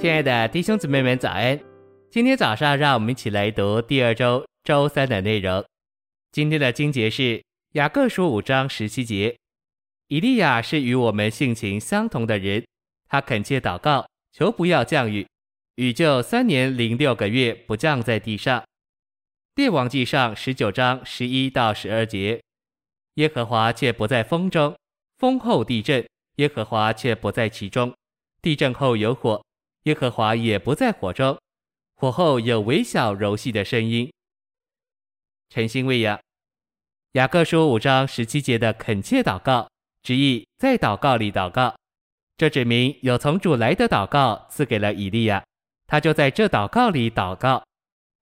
亲爱的弟兄姊妹们，早安！今天早上，让我们一起来读第二周周三的内容。今天的经节是雅各书五章十七节。以利亚是与我们性情相同的人，他恳切祷告，求不要降雨，雨就三年零六个月不降在地上。列王记上十九章十一到十二节。耶和华却不在风中，风后地震，耶和华却不在其中。地震后有火。耶和华也不在火中，火后有微小柔细的声音。晨星喂养，雅各书五章十七节的恳切祷告，直译在祷告里祷告。这指明有从主来的祷告赐给了以利亚，他就在这祷告里祷告。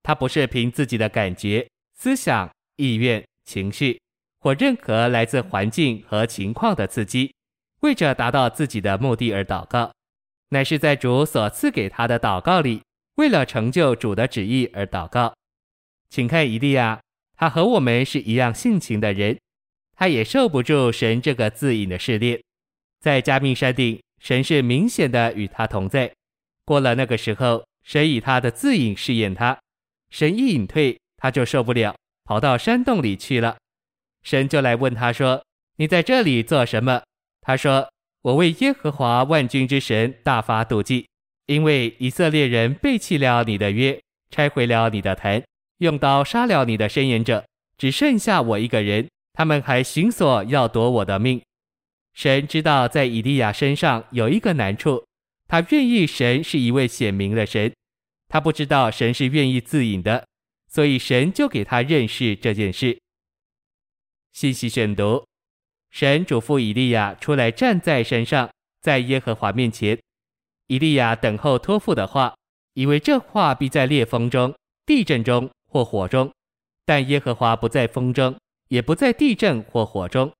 他不是凭自己的感觉、思想、意愿、情绪，或任何来自环境和情况的刺激，为着达到自己的目的而祷告。乃是在主所赐给他的祷告里，为了成就主的旨意而祷告。请看以利亚，他和我们是一样性情的人，他也受不住神这个自隐的试炼。在迦密山顶，神是明显的与他同在。过了那个时候，神以他的自隐试验他，神一隐退，他就受不了，跑到山洞里去了。神就来问他说：“你在这里做什么？”他说。我为耶和华万军之神大发妒忌，因为以色列人背弃了你的约，拆毁了你的坛，用刀杀了你的申言者，只剩下我一个人，他们还寻索要夺我的命。神知道在以利亚身上有一个难处，他愿意神是一位显明的神，他不知道神是愿意自隐的，所以神就给他认识这件事。细细选读。神嘱咐以利亚出来站在山上，在耶和华面前。以利亚等候托付的话，以为这话必在烈风中、地震中或火中，但耶和华不在风中，也不在地震或火中。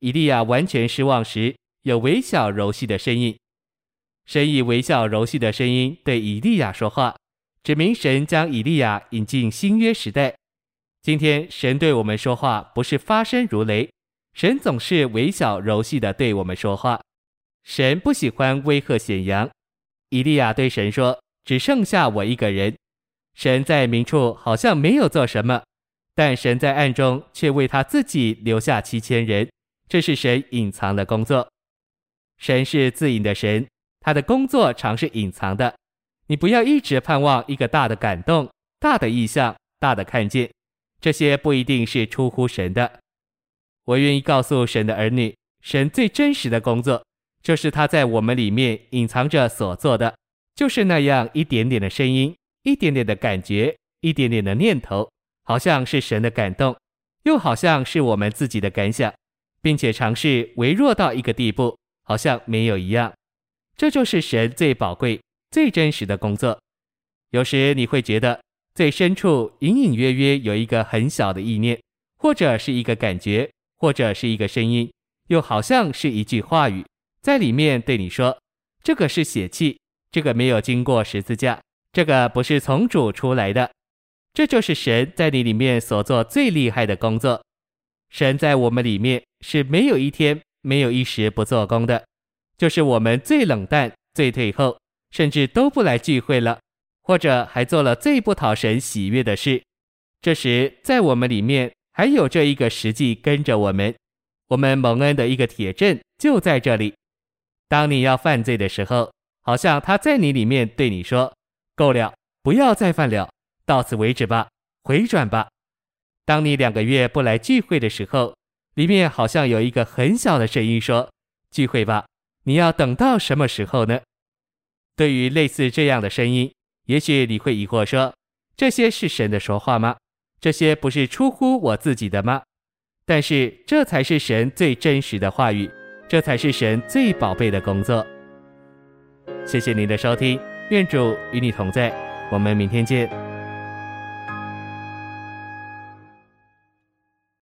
以利亚完全失望时，有微小柔细的声音。神以微小柔细的声音对以利亚说话，指明神将以利亚引进新约时代。今天神对我们说话，不是发声如雷。神总是微小柔细地对我们说话，神不喜欢威吓显扬。以利亚对神说：“只剩下我一个人。”神在明处好像没有做什么，但神在暗中却为他自己留下七千人，这是神隐藏的工作。神是自隐的神，他的工作常是隐藏的。你不要一直盼望一个大的感动、大的异象、大的看见，这些不一定是出乎神的。我愿意告诉神的儿女，神最真实的工作，就是他在我们里面隐藏着所做的，就是那样一点点的声音，一点点的感觉，一点点的念头，好像是神的感动，又好像是我们自己的感想，并且尝试微弱到一个地步，好像没有一样。这就是神最宝贵、最真实的工作。有时你会觉得，最深处隐隐约约有一个很小的意念，或者是一个感觉。或者是一个声音，又好像是一句话语，在里面对你说：“这个是血气，这个没有经过十字架，这个不是从主出来的。”这就是神在你里面所做最厉害的工作。神在我们里面是没有一天、没有一时不做工的，就是我们最冷淡、最退后，甚至都不来聚会了，或者还做了最不讨神喜悦的事。这时在我们里面。还有这一个实际跟着我们，我们蒙恩的一个铁证就在这里。当你要犯罪的时候，好像他在你里面对你说：“够了，不要再犯了，到此为止吧，回转吧。”当你两个月不来聚会的时候，里面好像有一个很小的声音说：“聚会吧，你要等到什么时候呢？”对于类似这样的声音，也许你会疑惑说：“这些是神的说话吗？”这些不是出乎我自己的吗？但是这才是神最真实的话语，这才是神最宝贝的工作。谢谢您的收听，愿主与你同在，我们明天见。